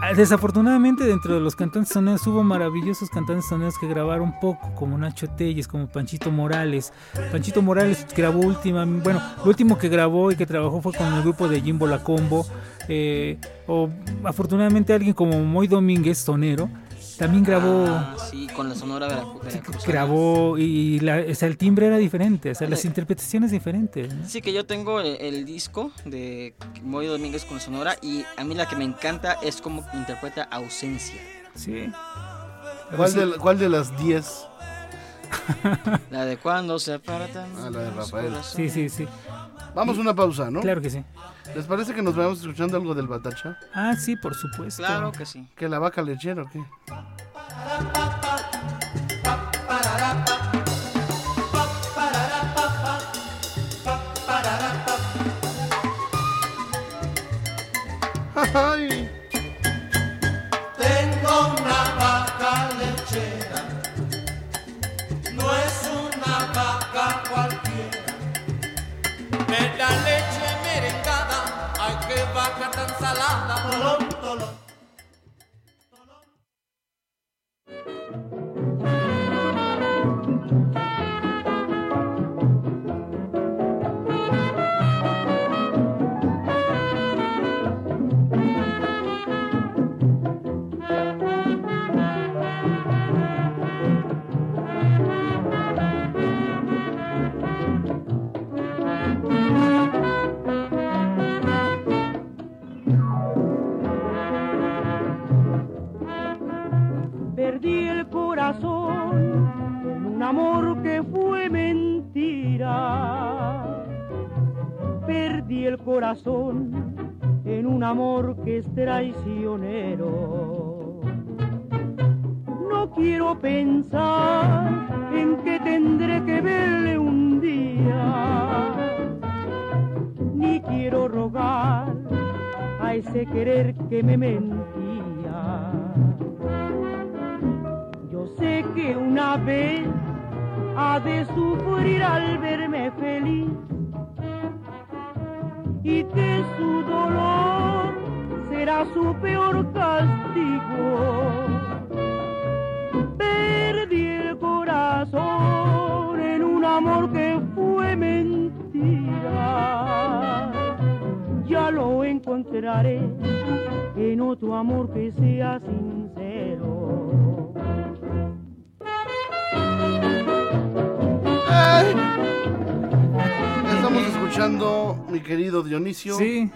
Ah, Desafortunadamente dentro de los cantantes soneros hubo maravillosos cantantes soneros que grabaron poco, como Nacho Telles, como Panchito Morales. Panchito Morales grabó última, bueno, lo último que grabó y que trabajó fue con el grupo de Jimbo La Combo. eh, o afortunadamente alguien como Moy Domínguez, sonero, también grabó, Ah, sí, con la sonora veracruzana. grabó y la, o sea, el timbre era diferente, o sea, las interpretaciones diferentes. ¿no? Sí, que yo tengo el, el disco de Moy Domínguez con Sonora y a mí la que me encanta es cómo interpreta ausencia. Sí. ¿Cuál de, cuál de las 10? <laughs> La de cuando se apartan. Ah, la de Rafael. Sí, sí, sí. Vamos a una pausa, ¿no? Claro que sí. ¿Les parece que nos vayamos escuchando algo del Batacha? Ah, sí, por supuesto. Claro que sí. ¿Que la vaca lechera o qué? En un amor que es traicionero. No quiero pensar en que tendré que verle un día. Ni quiero rogar a ese querer que me mentía. Yo sé que una vez ha de sufrir al verme será su peor castigo. Perdí el corazón en un amor que fue mentira. Ya lo encontraré en otro amor que sea sincero. Estamos escuchando, mi querido Dionisio. Sí,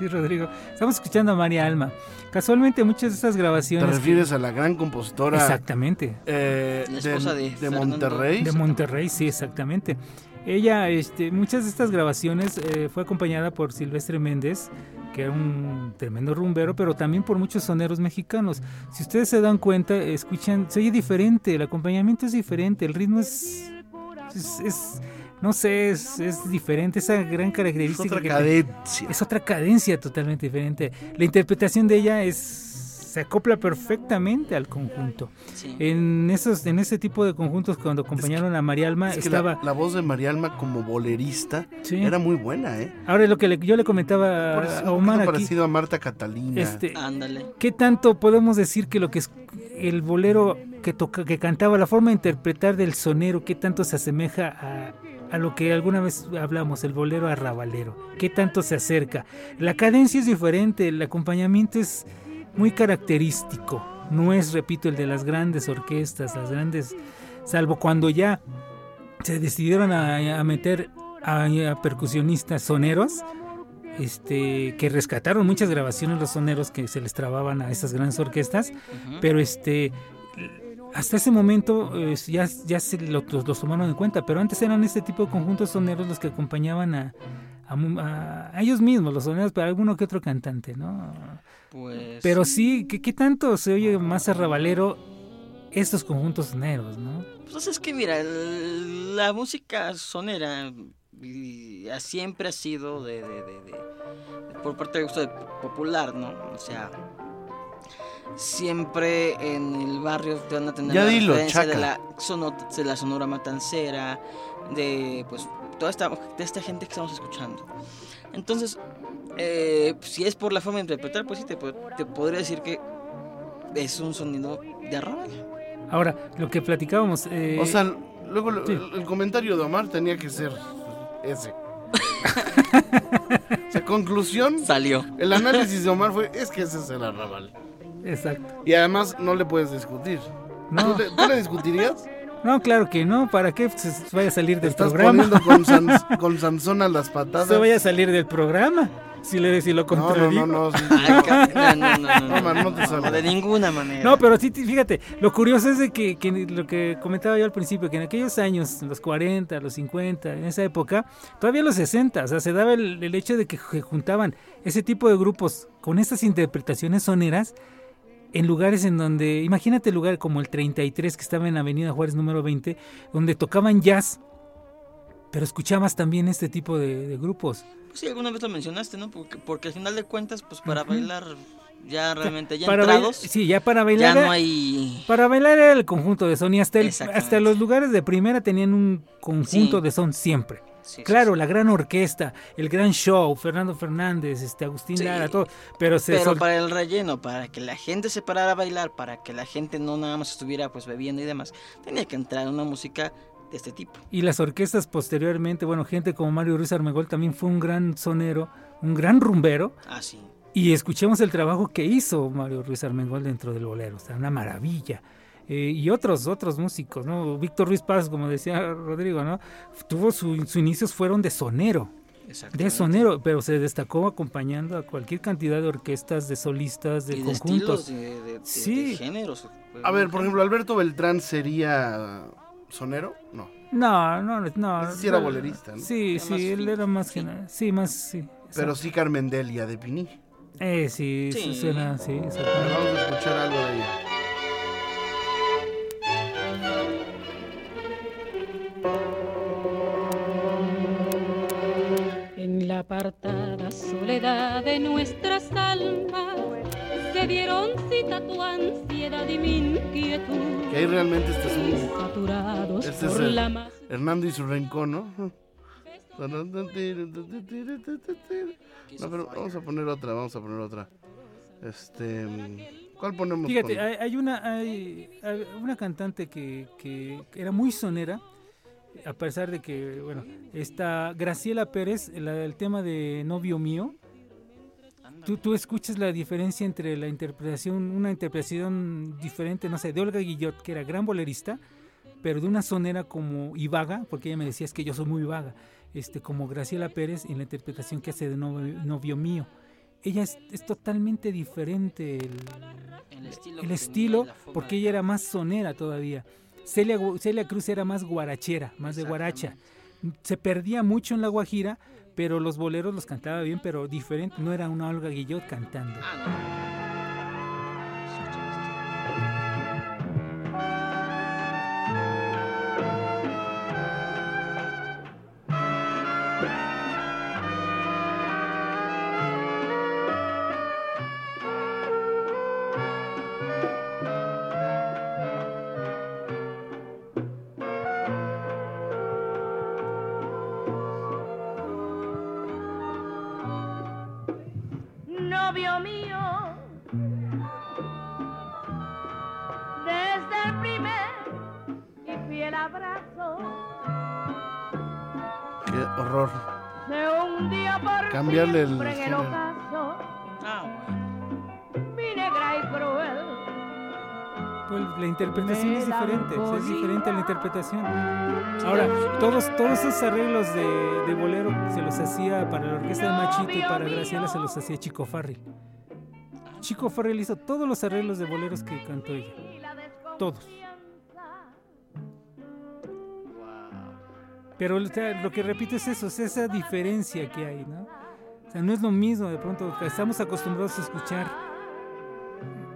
sí, Rodrigo. Estamos escuchando a María Alma. Casualmente muchas de estas ¿Te grabaciones... refieres a la gran compositora Exactamente. eh, La esposa de. Monterrey? De Monterrey, sí, exactamente. Ella, este, muchas de estas grabaciones eh, fue acompañada por Silvestre Méndez, que era un tremendo rumbero, pero también por muchos soneros mexicanos. Si ustedes se dan cuenta, escuchan, se oye diferente, el acompañamiento es diferente, el ritmo es, es, es- no sé, es, es diferente, esa gran Es característica. otra que te- cadencia. es otra cadencia totalmente diferente. La interpretación de ella es se acopla perfectamente al conjunto. Sí. En esos, en ese tipo de conjuntos cuando acompañaron a María Alma Es que estaba. la, la voz de María Alma como bolerista Sí. era muy buena, ¿eh? Ahora lo que le- yo le comentaba eso, a Omar aquí. parecido a Marta Catalina. Este, Ándale. ¿Qué tanto podemos decir que lo que es el bolero que toca, que cantaba, la forma de interpretar del sonero, qué tanto se asemeja a, a lo que alguna vez hablamos, el bolero arrabalero? ¿Qué tanto se acerca? La cadencia es diferente, el acompañamiento es muy característico. No es, repito, el de las grandes orquestas, las grandes, salvo cuando ya se decidieron a, a meter a, a percusionistas soneros este que rescataron muchas grabaciones los soneros que se les trababan a esas grandes orquestas pero este hasta ese momento eh, ya, ya se lo- los, los tomaron en cuenta pero antes eran este tipo de conjuntos soneros los que acompañaban a, a, ellos mismos, los soneros, pero alguno que otro cantante, ¿no? Pues. Pero sí, ¿qué, qué tanto se oye más arrabalero estos conjuntos soneros, no? Pues es que mira, la música sonera siempre ha sido de, de- de- de- por parte del gusto popular, ¿no? O sea, siempre en el barrio te van a tener Ya la dilo, referencia de la, sono- de la sonora matancera, de pues toda esta, de esta gente que estamos escuchando. Entonces, eh, si es por la forma de interpretar, pues sí, te, te podría decir que es un sonido de arrabal. Ahora, lo que platicábamos... eh, O sea, luego lo- sí. el, el comentario de Omar tenía que ser ese. <laughs> o sea, conclusión, Salió. el análisis de Omar fue, es que ese es el arrabal. Exacto. Y además no le puedes discutir. No. ¿Tú, le, tú le discutirías? No, claro que no, ¿para qué se vaya a salir del estás programa? poniendo con, Sans- <laughs> con Sansón a las patadas. Se vaya a salir del programa, si le si lo no, no, contradigo. no, no, <laughs> sí, no. no, no, no, man, te de ninguna manera. No, pero sí, fíjate, lo curioso es de que, que lo que comentaba yo al principio, que en aquellos años, los 40, los 50, en esa época, todavía los 60, o sea, se daba el, el hecho de que se juntaban ese tipo de grupos con estas interpretaciones soneras en lugares en donde, imagínate el lugar como el 33 que estaba en Avenida Juárez número 20, donde tocaban jazz, pero escuchabas también este tipo de, de grupos. Sí, alguna vez lo mencionaste, ¿no? Porque, porque al final de cuentas, pues para bailar ya realmente, ya para bailar- entrados, sí, ya para ya bailar. no era- hay... Para bailar era el conjunto de son y hasta, el- hasta los lugares de primera tenían un conjunto Sí. de son siempre. Sí, claro, sí. la gran orquesta, el gran show, Fernando Fernández, este Agustín. Lara, todo, pero se Pero sol- para el relleno, para que la gente se parara a bailar, para que la gente no nada más estuviera pues bebiendo y demás, tenía que entrar una música de este tipo. y las orquestas posteriormente, bueno, gente como Mario Ruiz Armengol también fue un gran sonero, un gran rumbero Ah, sí. y escuchemos el trabajo que hizo Mario Ruiz Armengol dentro del bolero, o sea, una maravilla. Eh, y otros otros músicos, ¿no? Víctor Ruiz Paz, como decía Rodrigo, ¿no? Tuvo su- sus inicios fueron de sonero. de sonero, pero se destacó acompañando a cualquier cantidad de orquestas, de solistas, de y de conjuntos. estilos, de, de- de- Sí. de géneros. pues, A ver, por ejemplo, Alberto Beltrán sería sonero? No. No, no, no. Sí era no, bolerista, ¿no? Sí, Era sí, él fin- era más que Sí, más, sí. Pero sí Carmen Delia de Piní. Eh, sí, Sí. suena, sí. Vamos a escuchar algo de ella. De nuestras almas se dieron cita tu ansiedad y mi inquietud. Que ahí realmente este es un Saturados Este es el- la más Hernando y su rincón, ¿no? No, pero vamos a poner otra, vamos a poner otra. Este, ¿cuál ponemos? Fíjate, con- hay, hay una hay, hay una cantante que, que era muy sonera, a pesar de que, bueno, está Graciela Pérez, la- el tema de Novio Mío. Tú, tú escuchas la diferencia entre la interpretación, una interpretación diferente, no sé, de Olga Guillot, que era gran bolerista, pero de una sonera como y vaga, porque ella me decía es que yo soy muy vaga, este, como Graciela Pérez en la interpretación que hace de Novio, Novio Mío. Ella es, es totalmente diferente el, El estilo. el estilo, porque ella era más sonera todavía. Celia, Celia Cruz era más guarachera, más de guaracha. Se perdía mucho en la guajira, pero los boleros los cantaba bien, pero diferente. No era una Olga Guillot cantando. Mío, desde el primer y fiel abrazo, Qué horror. se hundió por Cambiarle el en el ocaso, Pues la interpretación es diferente, es diferente la interpretación. Ahora, todos, todos esos arreglos de, de bolero se los hacía para la orquesta de Machito y para Graciela se los hacía Chico Farrell. Chico Farrell hizo todos los arreglos de boleros que cantó ella. Todos. Pero o sea, lo que repito es eso, es esa diferencia que hay, ¿no? O sea, no es lo mismo, de pronto estamos acostumbrados a escuchar,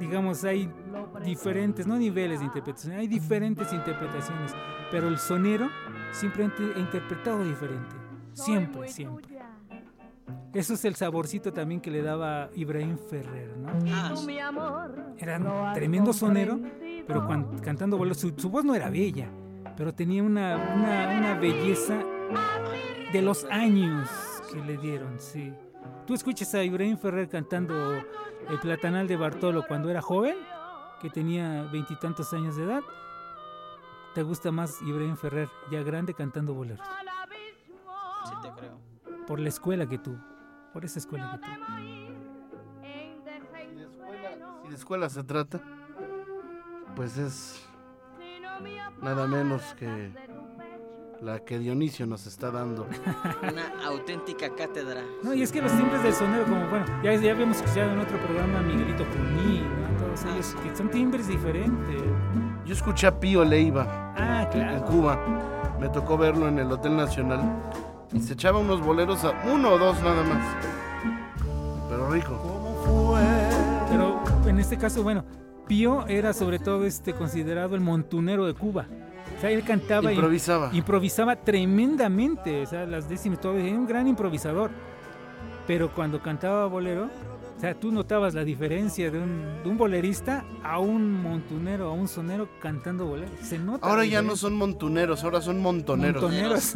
digamos, hay diferentes, no niveles de interpretación, hay diferentes interpretaciones, pero el sonero siempre ha interpretado diferente, siempre, siempre. Eso es el saborcito también que le daba Ibrahim Ferrer, ¿no? Ah. Era un tremendo sonero, pero cuan- cantando boleros, su, su voz no era bella, pero tenía una, una, una belleza de los años que le dieron, sí. Tú escuchas a Ibrahim Ferrer cantando el Platanal de Bartolo cuando era joven, que tenía veintitantos años de edad. ¿Te gusta más Ibrahim Ferrer, ya grande, cantando boleros? Sí te creo. Por la escuela que tuvo, por esa escuela que tuvo. Si de escuela se trata, pues es nada menos que la que Dionisio nos está dando. <laughs> Una auténtica cátedra. No, y es que los timbres del sonero, como bueno, ya, ya habíamos escuchado en otro programa a Miguelito Juní, ¿no? Que son timbres diferentes. Yo escuché a Pío Leiva Ah, en. Cuba. Me tocó verlo en el Hotel Nacional. Y se echaba unos boleros a uno o dos nada más. Pero rico. Pero en este caso, bueno, Pío era sobre todo este considerado el montunero de Cuba. O sea, él cantaba y- Improvisaba. improvisaba tremendamente, o sea, las décimas, todo, era un gran improvisador. Pero cuando cantaba bolero, o sea, tú notabas la diferencia de un, de un bolerista a un montunero, a un sonero cantando bolero. Se nota. Ahora ya no son montuneros, ahora son montoneros. Montoneros.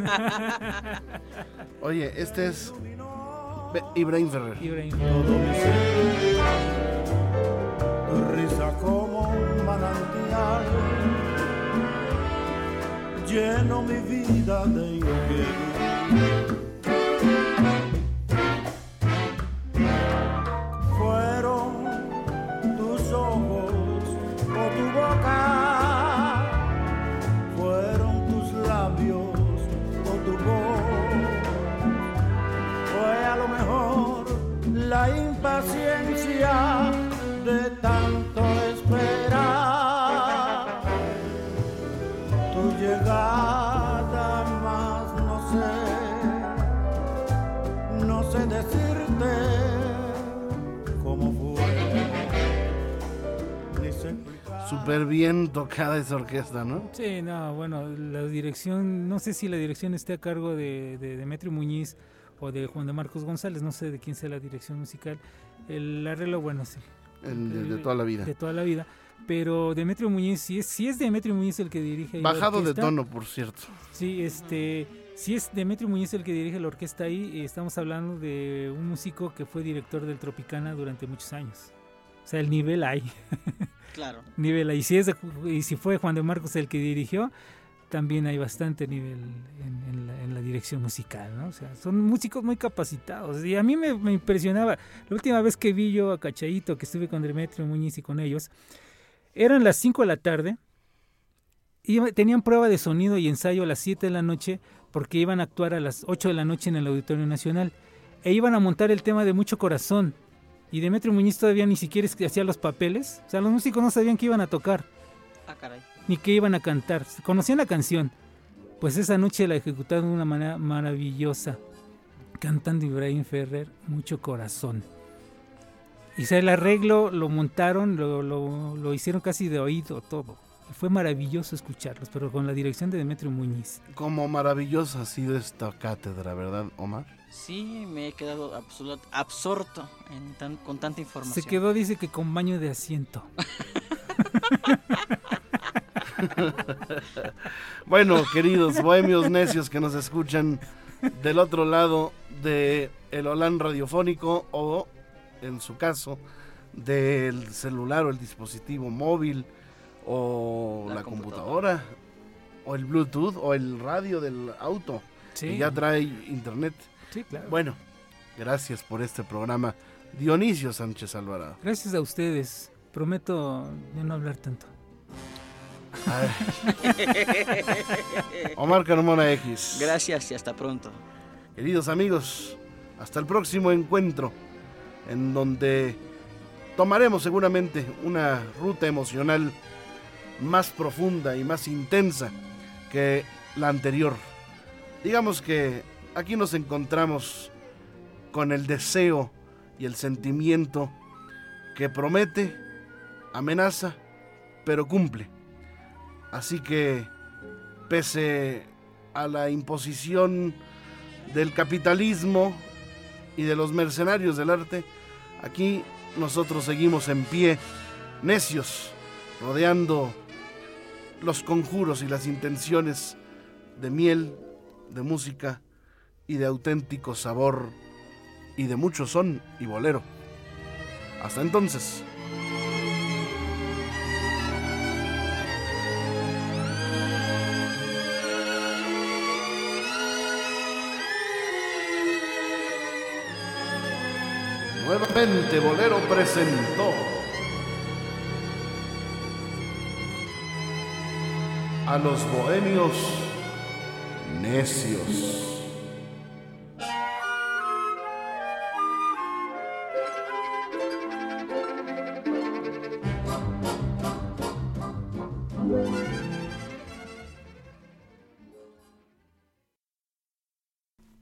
<laughs> Oye, este es Be- Ibrahim Ferrer. Ibrahim. Tu risa como un manantial lleno mi vida de inquietud. La impaciencia de tanto esperar tu llegada más no sé no sé decirte cómo fue ni sé Súper bien tocada esa orquesta, ¿no? Sí, no, bueno, la dirección, no sé si la dirección esté a cargo de, de Demetrio Muñiz o de Juan de Marcos González, no sé de quién sea la dirección musical. El arreglo, bueno, sí. El de- de toda la vida. De toda la vida. Pero Demetrio Muñiz, si es, si es Demetrio Muñiz el que dirige Bajado de tono, por cierto. Sí, este, si es Demetrio Muñiz el que dirige la orquesta ahí, estamos hablando de un músico que fue director del Tropicana durante muchos años. O sea, el nivel hay. <laughs> Claro. nivel hay. Y si, es y si fue Juan de Marcos el que dirigió, también hay bastante nivel en, en la, en la dirección musical, ¿no? O sea, son músicos muy capacitados. Y a mí me, me impresionaba. La última vez que vi yo a Cachaito, que estuve con Demetrio Muñiz y con ellos, eran las 5 de la tarde. Y tenían prueba de sonido y ensayo a las 7 de la noche porque iban a actuar a las 8 de la noche en el Auditorio Nacional. E iban a montar el tema de Mucho Corazón. Y Demetrio Muñiz todavía ni siquiera hacía los papeles. O sea, los músicos no sabían que iban a tocar, Ah, caray. Ni que iban a cantar. Conocían la canción. Pues esa noche la ejecutaron de una manera maravillosa. Cantando Ibrahim Ferrer, Mucho Corazón. Y o sea, el arreglo lo montaron, lo, lo- lo hicieron casi de oído todo. Fue maravilloso escucharlos, pero con la dirección de Demetrio Muñiz. Como maravillosa ha sido esta cátedra, ¿verdad, Omar? Sí, me he quedado absolut- absorto en tan- con tanta información. Se quedó, dice que con baño de asiento. <laughs> <laughs> Bueno, queridos bohemios necios que nos escuchan del otro lado de el Holán radiofónico o, en su caso, del celular o el dispositivo móvil o la, La computadora o el Bluetooth o el radio del auto Sí. que ya trae internet. Sí, claro. Bueno, gracias por este programa. Dionisio Sánchez Alvarado. Gracias a ustedes. Prometo ya no hablar tanto. <laughs> Omar Carmona X. Gracias y hasta pronto. Queridos amigos, hasta el próximo encuentro, en donde tomaremos seguramente una ruta emocional más profunda y más intensa que la anterior, Digamos que aquí nos encontramos con el deseo y el sentimiento que promete, amenaza, pero cumple. Así que, pese a la imposición del capitalismo y de los mercenarios del arte, aquí nosotros seguimos en pie, necios, rodeando los conjuros y las intenciones de miel, de música y de auténtico sabor y de mucho son y bolero. Hasta entonces. Nuevamente Bolero presentó a los bohemios necios.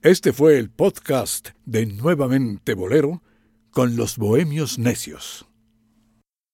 Este fue el podcast de Nuevamente Bolero con los Bohemios Necios.